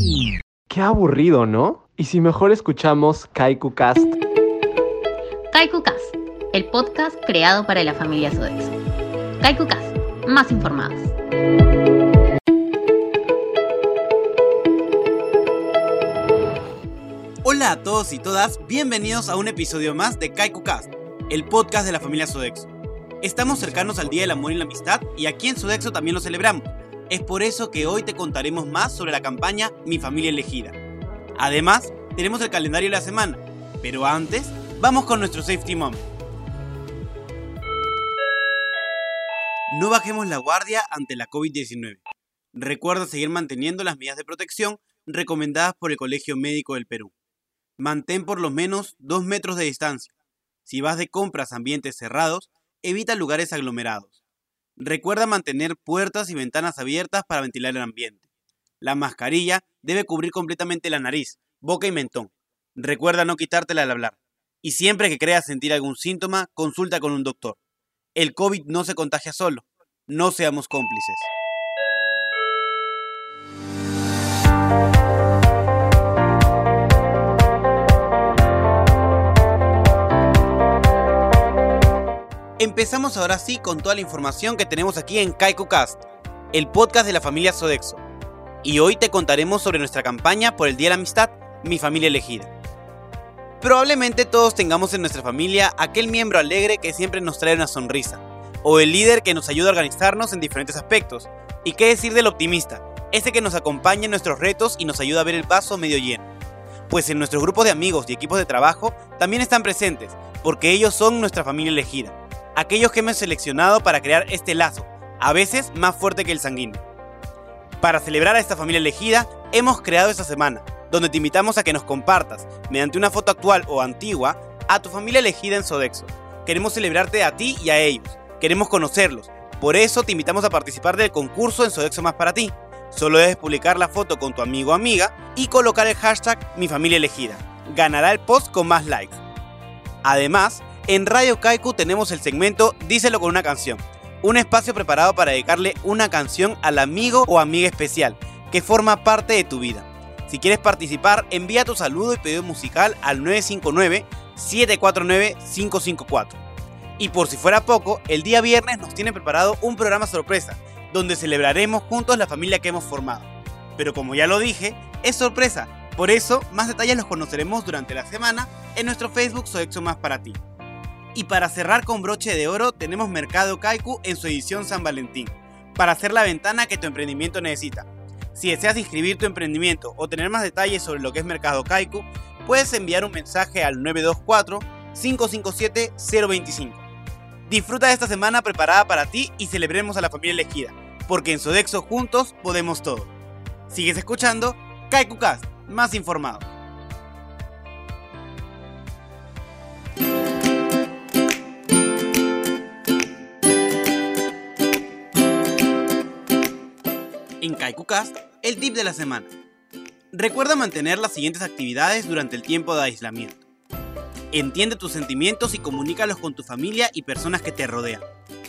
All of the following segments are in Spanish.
Mm. Qué aburrido, ¿no? Y si mejor escuchamos Kaiku Cast. Kaiku Cast, el podcast creado para la familia Sodexo. Kaiku Cast, más informados. Hola a todos y todas, bienvenidos a un episodio más de Kaiku Cast, el podcast de la familia Sodexo. Estamos cercanos al Día del Amor y la Amistad y aquí en Sodexo también lo celebramos. Es por eso que hoy te contaremos más sobre la campaña Mi Familia Elegida. Además, tenemos el calendario de la semana, pero antes, vamos con nuestro Safety Mom. No bajemos la guardia ante la COVID-19. Recuerda seguir manteniendo las medidas de protección recomendadas por el Colegio Médico del Perú. Mantén por lo menos 2 metros de distancia. Si vas de compras a ambientes cerrados, evita lugares aglomerados. Recuerda mantener puertas y ventanas abiertas para ventilar el ambiente. La mascarilla debe cubrir completamente la nariz, boca y mentón. Recuerda no quitártela al hablar. Y siempre que creas sentir algún síntoma, consulta con un doctor. El COVID no se contagia solo. No seamos cómplices. Empezamos ahora sí con toda la información que tenemos aquí en KaikuCast, el podcast de la familia Sodexo. Y hoy te contaremos sobre nuestra campaña por el Día de la Amistad, Mi Familia Elegida. Probablemente todos tengamos en nuestra familia aquel miembro alegre que siempre nos trae una sonrisa, o el líder que nos ayuda a organizarnos en diferentes aspectos. ¿Y qué decir del optimista? Ese que nos acompaña en nuestros retos y nos ayuda a ver el vaso medio lleno. Pues en nuestros grupos de amigos y equipos de trabajo también están presentes, porque ellos son nuestra familia elegida aquellos que hemos seleccionado para crear este lazo, a veces más fuerte que el sanguíneo. Para celebrar a esta familia elegida, hemos creado esta semana, donde te invitamos a que nos compartas, mediante una foto actual o antigua, a tu familia elegida en Sodexo. Queremos celebrarte a ti y a ellos, queremos conocerlos, por eso te invitamos a participar del concurso en Sodexo Más para ti. Solo debes publicar la foto con tu amigo o amiga y colocar el hashtag Mi Familia Elegida. Ganará el post con más likes. Además, en Radio Kaiku tenemos el segmento Díselo con una canción, un espacio preparado para dedicarle una canción al amigo o amiga especial que forma parte de tu vida. Si quieres participar, envía tu saludo y pedido musical al 959-749-554. Y por si fuera poco, el día viernes nos tiene preparado un programa sorpresa, donde celebraremos juntos la familia que hemos formado. Pero como ya lo dije, es sorpresa, por eso más detalles los conoceremos durante la semana en nuestro Facebook Sodexo Más para ti. Y para cerrar con broche de oro, tenemos Mercado Kaiku en su edición San Valentín, para hacer la ventana que tu emprendimiento necesita. Si deseas inscribir tu emprendimiento o tener más detalles sobre lo que es Mercado Kaiku, puedes enviar un mensaje al 924-557-025. Disfruta de esta semana preparada para ti y celebremos a la familia elegida, porque en Sodexo juntos podemos todo. Sigues escuchando Kaiku Cast, más informado. KaikuCast, el tip de la semana. Recuerda mantener las siguientes actividades durante el tiempo de aislamiento. Entiende tus sentimientos y comunícalos con tu familia y personas que te rodean.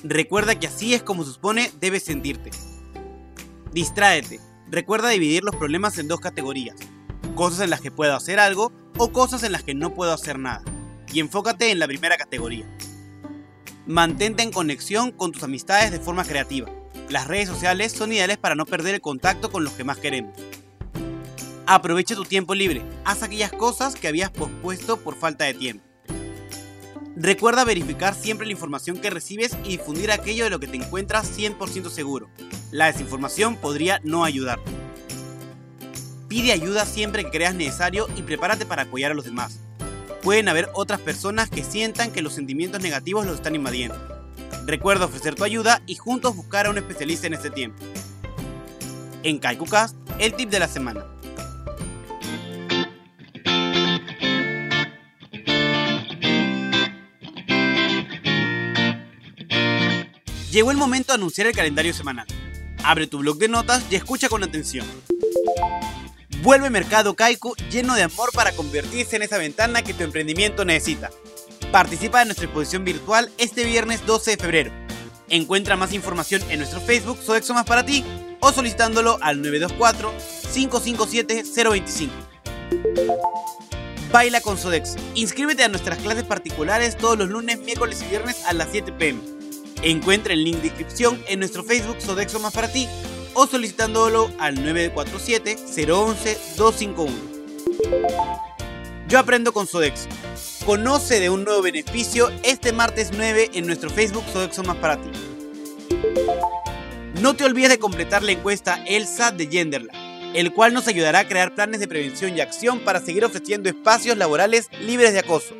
Recuerda que así es como se supone debes sentirte. Distráete. Recuerda dividir los problemas en dos categorías. Cosas en las que puedo hacer algo o cosas en las que no puedo hacer nada. Y enfócate en la primera categoría. Mantente en conexión con tus amistades de forma creativa. Las redes sociales son ideales para no perder el contacto con los que más queremos. Aprovecha tu tiempo libre, haz aquellas cosas que habías pospuesto por falta de tiempo. Recuerda verificar siempre la información que recibes y difundir aquello de lo que te encuentras 100% seguro. La desinformación podría no ayudarte. Pide ayuda siempre que creas necesario y prepárate para apoyar a los demás. Pueden haber otras personas que sientan que los sentimientos negativos los están invadiendo. Recuerda ofrecer tu ayuda y juntos buscar a un especialista en este tiempo. En KaikuCast, el tip de la semana. Llegó el momento de anunciar el calendario semanal. Abre tu blog de notas y escucha con atención. Vuelve Mercado Kaiku lleno de amor para convertirse en esa ventana que tu emprendimiento necesita. Participa en nuestra exposición virtual este viernes 12 de febrero. Encuentra más información en nuestro Facebook Sodexo Más para ti o solicitándolo al 924-557-025. Baila con Sodexo. Inscríbete a nuestras clases particulares todos los lunes, miércoles y viernes a las 7 pm. Encuentra el link de inscripción en nuestro Facebook Sodexo Más para ti o solicitándolo al 947-011-251. Yo aprendo con Sodexo. Conoce de un nuevo beneficio este martes 9 en nuestro Facebook Sodexo Más para ti. No te olvides de completar la encuesta El SAT de Genderland, el cual nos ayudará a crear planes de prevención y acción para seguir ofreciendo espacios laborales libres de acoso.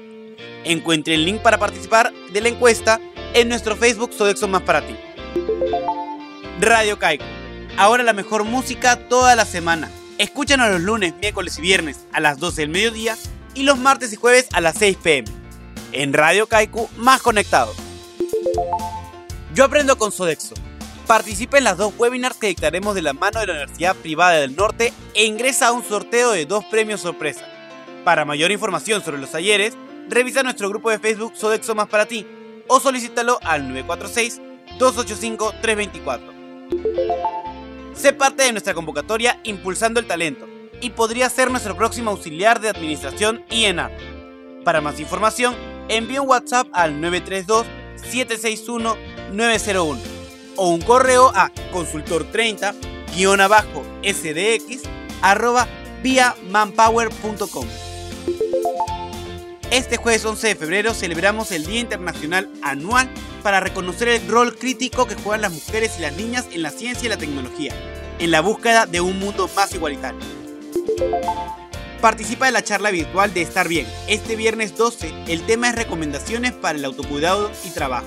Encuentre el link para participar de la encuesta en nuestro Facebook Sodexo Más para ti. Radio Caico. Ahora la mejor música toda la semana. Escúchanos los lunes, miércoles y viernes a las 12 del mediodía y los martes y jueves a las 6 pm. En Radio Kaiku, más conectados. Yo aprendo con Sodexo. Participa en las dos webinars que dictaremos de la mano de la Universidad Privada del Norte e ingresa a un sorteo de dos premios sorpresa. Para mayor información sobre los talleres, revisa nuestro grupo de Facebook Sodexo Más para ti o solicítalo al 946-285-324. Sé parte de nuestra convocatoria Impulsando el Talento y podría ser nuestro próximo auxiliar de administración INA. Para más información, envíe un WhatsApp al 932-761-901 o un correo a consultor30-sdx arroba manpower.com. Este jueves 11 de febrero celebramos el Día Internacional Anual para reconocer el rol crítico que juegan las mujeres y las niñas en la ciencia y la tecnología, en la búsqueda de un mundo más igualitario. Participa de la charla virtual de Estar Bien. Este viernes 12 el tema es recomendaciones para el autocuidado y trabajo.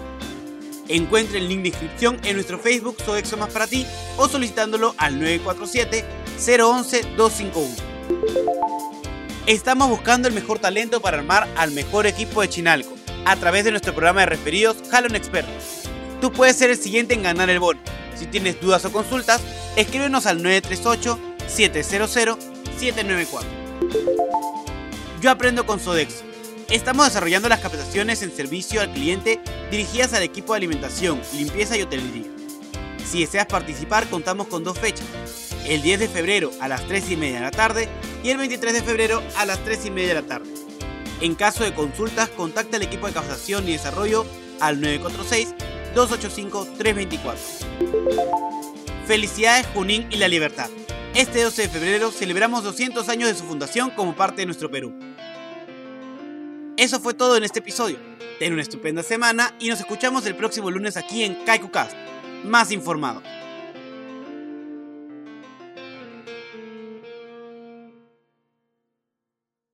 Encuentre el link de inscripción en nuestro Facebook Sodexo Más para ti o solicitándolo al 947-011-251. Estamos buscando el mejor talento para armar al mejor equipo de Chinalco a través de nuestro programa de referidos Jalon Expert. Tú puedes ser el siguiente en ganar el bono. Si tienes dudas o consultas, escríbenos al 938-700-794. Yo aprendo con Sodexo. Estamos desarrollando las capacitaciones en servicio al cliente dirigidas al equipo de alimentación, limpieza y hotelería. Si deseas participar, contamos con dos fechas. El 10 de febrero a las 3 y media de la tarde y el 23 de febrero a las 3 y media de la tarde. En caso de consultas, contacta al equipo de capacitación y desarrollo al 946-285-324. Felicidades Junín y la Libertad. Este 12 de febrero celebramos 200 años de su fundación como parte de nuestro Perú. Eso fue todo en este episodio. Ten una estupenda semana y nos escuchamos el próximo lunes aquí en KaikuCast. Más informado.